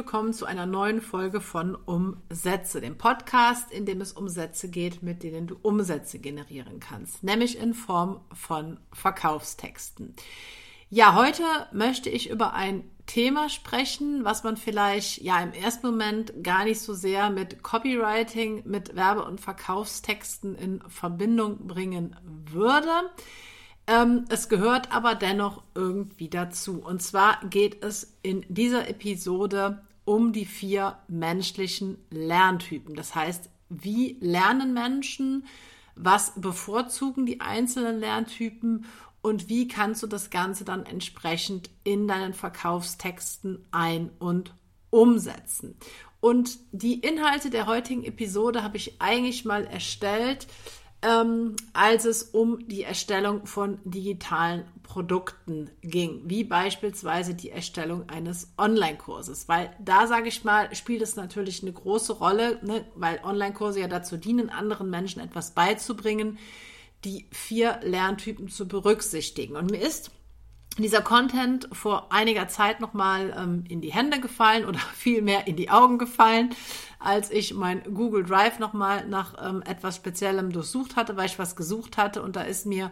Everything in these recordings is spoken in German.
willkommen zu einer neuen Folge von Umsätze, dem Podcast, in dem es um Sätze geht, mit denen du Umsätze generieren kannst, nämlich in Form von Verkaufstexten. Ja, heute möchte ich über ein Thema sprechen, was man vielleicht ja im ersten Moment gar nicht so sehr mit Copywriting, mit Werbe- und Verkaufstexten in Verbindung bringen würde. Ähm, es gehört aber dennoch irgendwie dazu. Und zwar geht es in dieser Episode um die vier menschlichen Lerntypen. Das heißt, wie lernen Menschen, was bevorzugen die einzelnen Lerntypen und wie kannst du das Ganze dann entsprechend in deinen Verkaufstexten ein- und umsetzen. Und die Inhalte der heutigen Episode habe ich eigentlich mal erstellt, ähm, als es um die Erstellung von digitalen Produkten ging, wie beispielsweise die Erstellung eines Online-Kurses. Weil da, sage ich mal, spielt es natürlich eine große Rolle, ne? weil Online-Kurse ja dazu dienen, anderen Menschen etwas beizubringen, die vier Lerntypen zu berücksichtigen. Und mir ist dieser Content vor einiger Zeit nochmal ähm, in die Hände gefallen oder vielmehr in die Augen gefallen, als ich mein Google Drive nochmal nach ähm, etwas Speziellem durchsucht hatte, weil ich was gesucht hatte und da ist mir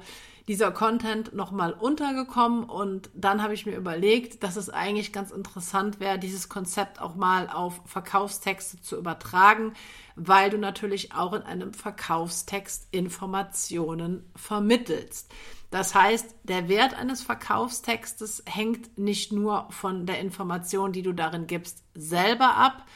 dieser Content nochmal untergekommen und dann habe ich mir überlegt, dass es eigentlich ganz interessant wäre, dieses Konzept auch mal auf Verkaufstexte zu übertragen, weil du natürlich auch in einem Verkaufstext Informationen vermittelst. Das heißt, der Wert eines Verkaufstextes hängt nicht nur von der Information, die du darin gibst, selber ab.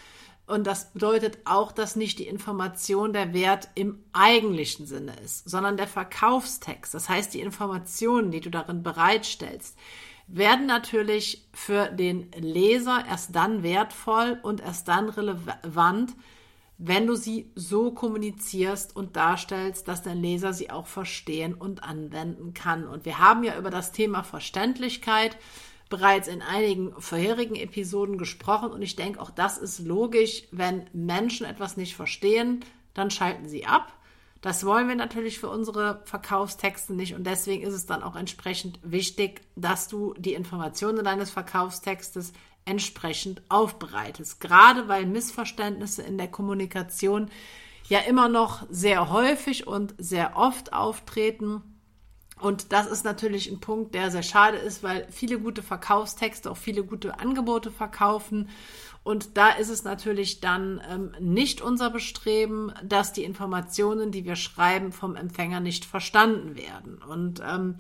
Und das bedeutet auch, dass nicht die Information der Wert im eigentlichen Sinne ist, sondern der Verkaufstext. Das heißt, die Informationen, die du darin bereitstellst, werden natürlich für den Leser erst dann wertvoll und erst dann relevant, wenn du sie so kommunizierst und darstellst, dass dein Leser sie auch verstehen und anwenden kann. Und wir haben ja über das Thema Verständlichkeit bereits in einigen vorherigen Episoden gesprochen und ich denke, auch das ist logisch, wenn Menschen etwas nicht verstehen, dann schalten sie ab. Das wollen wir natürlich für unsere Verkaufstexte nicht und deswegen ist es dann auch entsprechend wichtig, dass du die Informationen deines Verkaufstextes entsprechend aufbereitest. Gerade weil Missverständnisse in der Kommunikation ja immer noch sehr häufig und sehr oft auftreten. Und das ist natürlich ein Punkt, der sehr schade ist, weil viele gute Verkaufstexte auch viele gute Angebote verkaufen. Und da ist es natürlich dann ähm, nicht unser Bestreben, dass die Informationen, die wir schreiben, vom Empfänger nicht verstanden werden. Und ähm,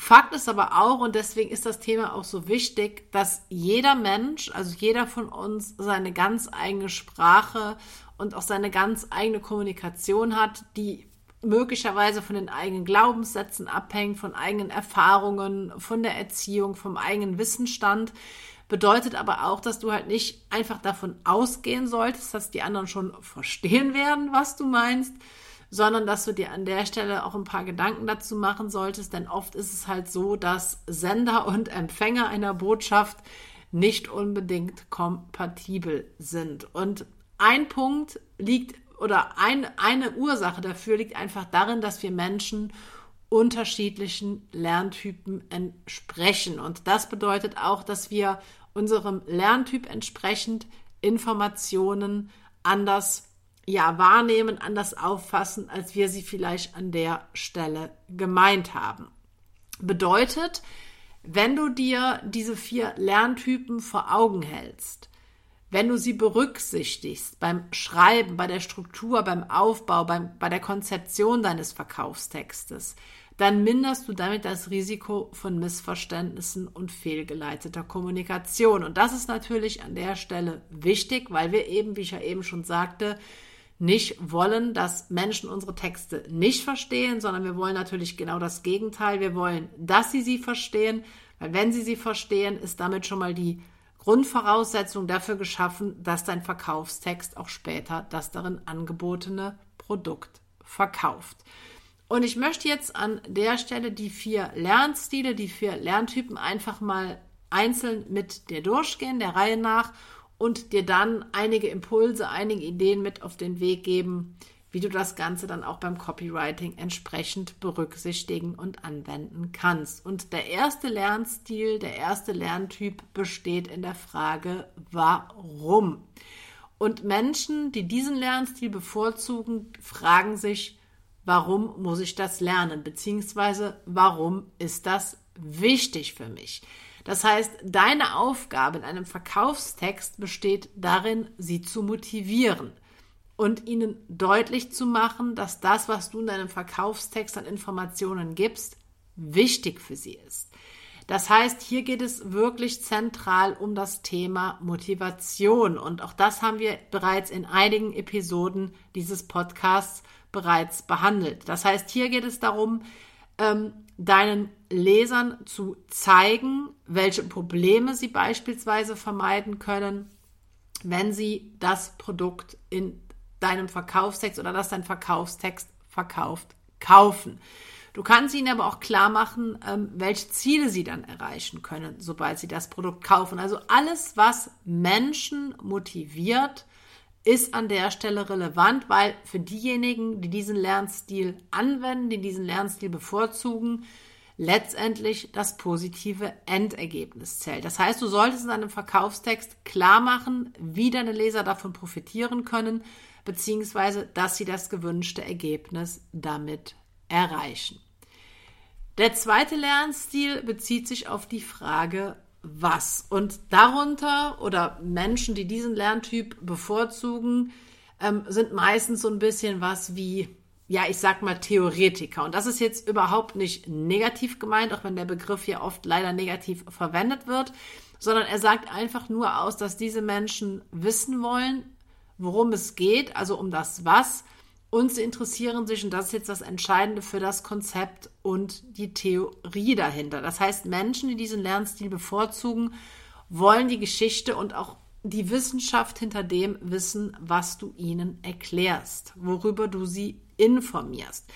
Fakt ist aber auch, und deswegen ist das Thema auch so wichtig, dass jeder Mensch, also jeder von uns, seine ganz eigene Sprache und auch seine ganz eigene Kommunikation hat, die möglicherweise von den eigenen Glaubenssätzen abhängt, von eigenen Erfahrungen, von der Erziehung, vom eigenen Wissensstand. Bedeutet aber auch, dass du halt nicht einfach davon ausgehen solltest, dass die anderen schon verstehen werden, was du meinst, sondern dass du dir an der Stelle auch ein paar Gedanken dazu machen solltest, denn oft ist es halt so, dass Sender und Empfänger einer Botschaft nicht unbedingt kompatibel sind. Und ein Punkt liegt oder ein, eine Ursache dafür liegt einfach darin, dass wir Menschen unterschiedlichen Lerntypen entsprechen. Und das bedeutet auch, dass wir unserem Lerntyp entsprechend Informationen anders ja wahrnehmen, anders auffassen, als wir sie vielleicht an der Stelle gemeint haben. Bedeutet, wenn du dir diese vier Lerntypen vor Augen hältst, wenn du sie berücksichtigst beim Schreiben, bei der Struktur, beim Aufbau, beim, bei der Konzeption deines Verkaufstextes, dann minderst du damit das Risiko von Missverständnissen und fehlgeleiteter Kommunikation. Und das ist natürlich an der Stelle wichtig, weil wir eben, wie ich ja eben schon sagte, nicht wollen, dass Menschen unsere Texte nicht verstehen, sondern wir wollen natürlich genau das Gegenteil. Wir wollen, dass sie sie verstehen, weil wenn sie sie verstehen, ist damit schon mal die Grundvoraussetzung dafür geschaffen, dass dein Verkaufstext auch später das darin angebotene Produkt verkauft. Und ich möchte jetzt an der Stelle die vier Lernstile, die vier Lerntypen einfach mal einzeln mit dir durchgehen, der Reihe nach und dir dann einige Impulse, einige Ideen mit auf den Weg geben, wie du das Ganze dann auch beim Copywriting entsprechend berücksichtigen und anwenden kannst. Und der erste Lernstil, der erste Lerntyp besteht in der Frage, warum? Und Menschen, die diesen Lernstil bevorzugen, fragen sich, warum muss ich das lernen? Beziehungsweise, warum ist das wichtig für mich? Das heißt, deine Aufgabe in einem Verkaufstext besteht darin, sie zu motivieren und ihnen deutlich zu machen, dass das, was du in deinem Verkaufstext an Informationen gibst, wichtig für sie ist. Das heißt, hier geht es wirklich zentral um das Thema Motivation. Und auch das haben wir bereits in einigen Episoden dieses Podcasts bereits behandelt. Das heißt, hier geht es darum, ähm, deinen Lesern zu zeigen, welche Probleme sie beispielsweise vermeiden können, wenn sie das Produkt in deinem Verkaufstext oder das dein Verkaufstext verkauft, kaufen. Du kannst ihnen aber auch klar machen, ähm, welche Ziele sie dann erreichen können, sobald sie das Produkt kaufen. Also alles, was Menschen motiviert, ist an der Stelle relevant, weil für diejenigen, die diesen Lernstil anwenden, die diesen Lernstil bevorzugen, letztendlich das positive Endergebnis zählt. Das heißt, du solltest in deinem Verkaufstext klar machen, wie deine Leser davon profitieren können, beziehungsweise dass sie das gewünschte Ergebnis damit erreichen. Der zweite Lernstil bezieht sich auf die Frage, was. Und darunter oder Menschen, die diesen Lerntyp bevorzugen, ähm, sind meistens so ein bisschen was wie, ja, ich sag mal Theoretiker. Und das ist jetzt überhaupt nicht negativ gemeint, auch wenn der Begriff hier oft leider negativ verwendet wird, sondern er sagt einfach nur aus, dass diese Menschen wissen wollen, worum es geht, also um das Was. Und sie interessieren sich, und das ist jetzt das Entscheidende für das Konzept und die Theorie dahinter. Das heißt, Menschen, die diesen Lernstil bevorzugen, wollen die Geschichte und auch die Wissenschaft hinter dem wissen, was du ihnen erklärst, worüber du sie informierst.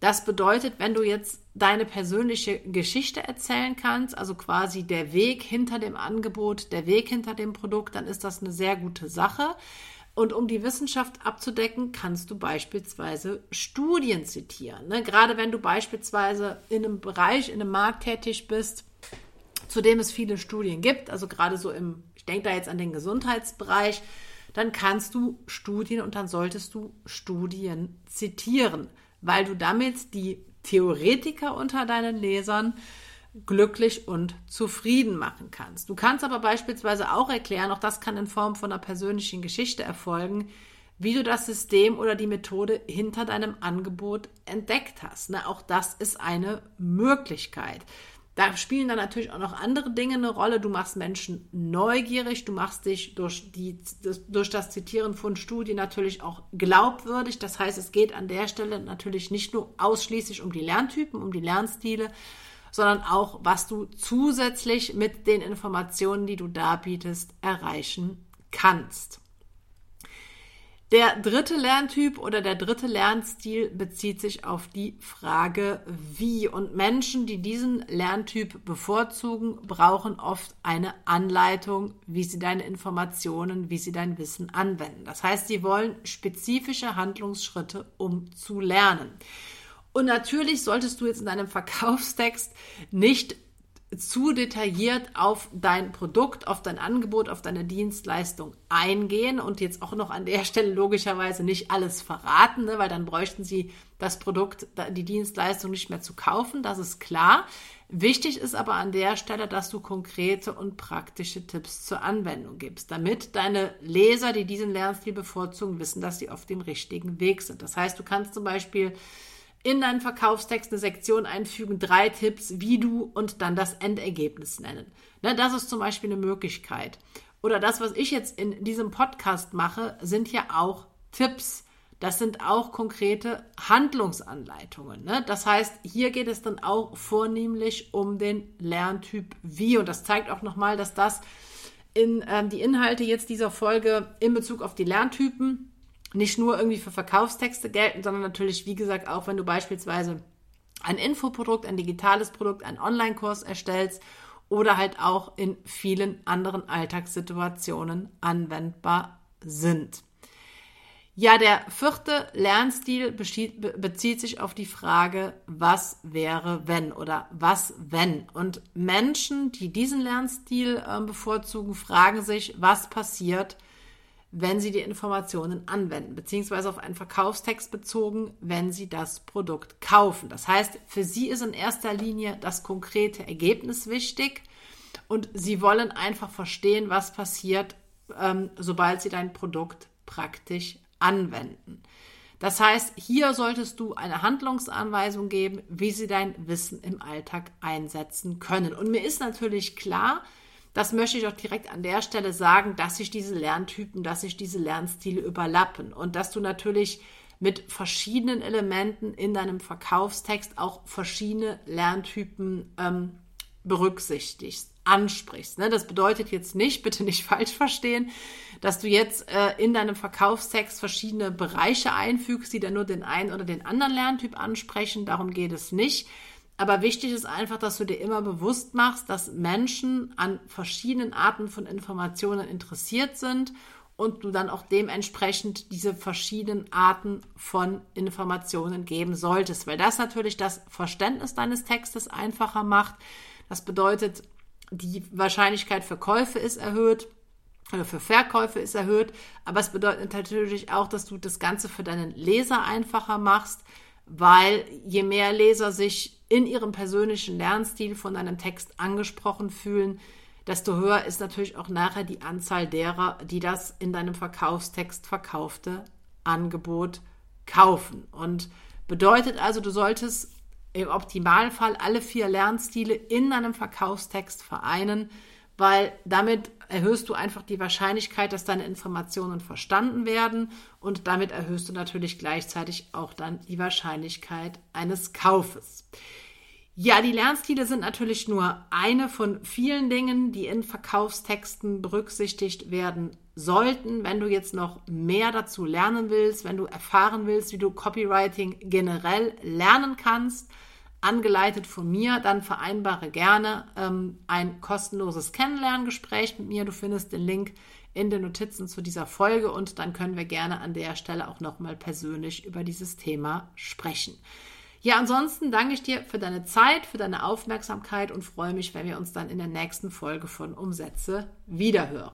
Das bedeutet, wenn du jetzt deine persönliche Geschichte erzählen kannst, also quasi der Weg hinter dem Angebot, der Weg hinter dem Produkt, dann ist das eine sehr gute Sache. Und um die Wissenschaft abzudecken, kannst du beispielsweise Studien zitieren. Ne? Gerade wenn du beispielsweise in einem Bereich, in einem Markt tätig bist, zu dem es viele Studien gibt, also gerade so im, ich denke da jetzt an den Gesundheitsbereich, dann kannst du Studien und dann solltest du Studien zitieren, weil du damit die Theoretiker unter deinen Lesern glücklich und zufrieden machen kannst. Du kannst aber beispielsweise auch erklären, auch das kann in Form von einer persönlichen Geschichte erfolgen, wie du das System oder die Methode hinter deinem Angebot entdeckt hast. Na, auch das ist eine Möglichkeit. Da spielen dann natürlich auch noch andere Dinge eine Rolle. Du machst Menschen neugierig, du machst dich durch, die, durch das Zitieren von Studien natürlich auch glaubwürdig. Das heißt, es geht an der Stelle natürlich nicht nur ausschließlich um die Lerntypen, um die Lernstile, sondern auch, was du zusätzlich mit den Informationen, die du darbietest, erreichen kannst. Der dritte Lerntyp oder der dritte Lernstil bezieht sich auf die Frage, wie. Und Menschen, die diesen Lerntyp bevorzugen, brauchen oft eine Anleitung, wie sie deine Informationen, wie sie dein Wissen anwenden. Das heißt, sie wollen spezifische Handlungsschritte, um zu lernen. Und natürlich solltest du jetzt in deinem Verkaufstext nicht zu detailliert auf dein Produkt, auf dein Angebot, auf deine Dienstleistung eingehen und jetzt auch noch an der Stelle logischerweise nicht alles verraten, ne, weil dann bräuchten sie das Produkt, die Dienstleistung nicht mehr zu kaufen, das ist klar. Wichtig ist aber an der Stelle, dass du konkrete und praktische Tipps zur Anwendung gibst, damit deine Leser, die diesen Lernstil bevorzugen, wissen, dass sie auf dem richtigen Weg sind. Das heißt, du kannst zum Beispiel in deinen Verkaufstext eine Sektion einfügen, drei Tipps, wie du und dann das Endergebnis nennen. Ne, das ist zum Beispiel eine Möglichkeit. Oder das, was ich jetzt in diesem Podcast mache, sind ja auch Tipps. Das sind auch konkrete Handlungsanleitungen. Ne? Das heißt, hier geht es dann auch vornehmlich um den Lerntyp wie. Und das zeigt auch nochmal, dass das in ähm, die Inhalte jetzt dieser Folge in Bezug auf die Lerntypen nicht nur irgendwie für Verkaufstexte gelten, sondern natürlich, wie gesagt, auch wenn du beispielsweise ein Infoprodukt, ein digitales Produkt, einen Online-Kurs erstellst oder halt auch in vielen anderen Alltagssituationen anwendbar sind. Ja, der vierte Lernstil bezieht sich auf die Frage, was wäre wenn oder was wenn. Und Menschen, die diesen Lernstil äh, bevorzugen, fragen sich, was passiert, wenn sie die Informationen anwenden, beziehungsweise auf einen Verkaufstext bezogen, wenn sie das Produkt kaufen. Das heißt, für sie ist in erster Linie das konkrete Ergebnis wichtig und sie wollen einfach verstehen, was passiert, ähm, sobald sie dein Produkt praktisch anwenden. Das heißt, hier solltest du eine Handlungsanweisung geben, wie sie dein Wissen im Alltag einsetzen können. Und mir ist natürlich klar, das möchte ich auch direkt an der Stelle sagen, dass sich diese Lerntypen, dass sich diese Lernstile überlappen und dass du natürlich mit verschiedenen Elementen in deinem Verkaufstext auch verschiedene Lerntypen ähm, berücksichtigst, ansprichst. Ne? Das bedeutet jetzt nicht, bitte nicht falsch verstehen, dass du jetzt äh, in deinem Verkaufstext verschiedene Bereiche einfügst, die dann nur den einen oder den anderen Lerntyp ansprechen. Darum geht es nicht. Aber wichtig ist einfach, dass du dir immer bewusst machst, dass Menschen an verschiedenen Arten von Informationen interessiert sind und du dann auch dementsprechend diese verschiedenen Arten von Informationen geben solltest, weil das natürlich das Verständnis deines Textes einfacher macht. Das bedeutet, die Wahrscheinlichkeit für Käufe ist erhöht oder für Verkäufe ist erhöht, aber es bedeutet natürlich auch, dass du das Ganze für deinen Leser einfacher machst, weil je mehr Leser sich in ihrem persönlichen Lernstil von einem Text angesprochen fühlen, desto höher ist natürlich auch nachher die Anzahl derer, die das in deinem Verkaufstext verkaufte Angebot kaufen. Und bedeutet also, du solltest im Optimalfall alle vier Lernstile in deinem Verkaufstext vereinen, weil damit erhöhst du einfach die Wahrscheinlichkeit, dass deine Informationen verstanden werden und damit erhöhst du natürlich gleichzeitig auch dann die Wahrscheinlichkeit eines Kaufes. Ja, die Lernstile sind natürlich nur eine von vielen Dingen, die in Verkaufstexten berücksichtigt werden sollten. Wenn du jetzt noch mehr dazu lernen willst, wenn du erfahren willst, wie du Copywriting generell lernen kannst, angeleitet von mir, dann vereinbare gerne ähm, ein kostenloses Kennenlerngespräch mit mir. Du findest den Link in den Notizen zu dieser Folge und dann können wir gerne an der Stelle auch nochmal persönlich über dieses Thema sprechen. Ja, ansonsten danke ich dir für deine Zeit, für deine Aufmerksamkeit und freue mich, wenn wir uns dann in der nächsten Folge von Umsätze wiederhören.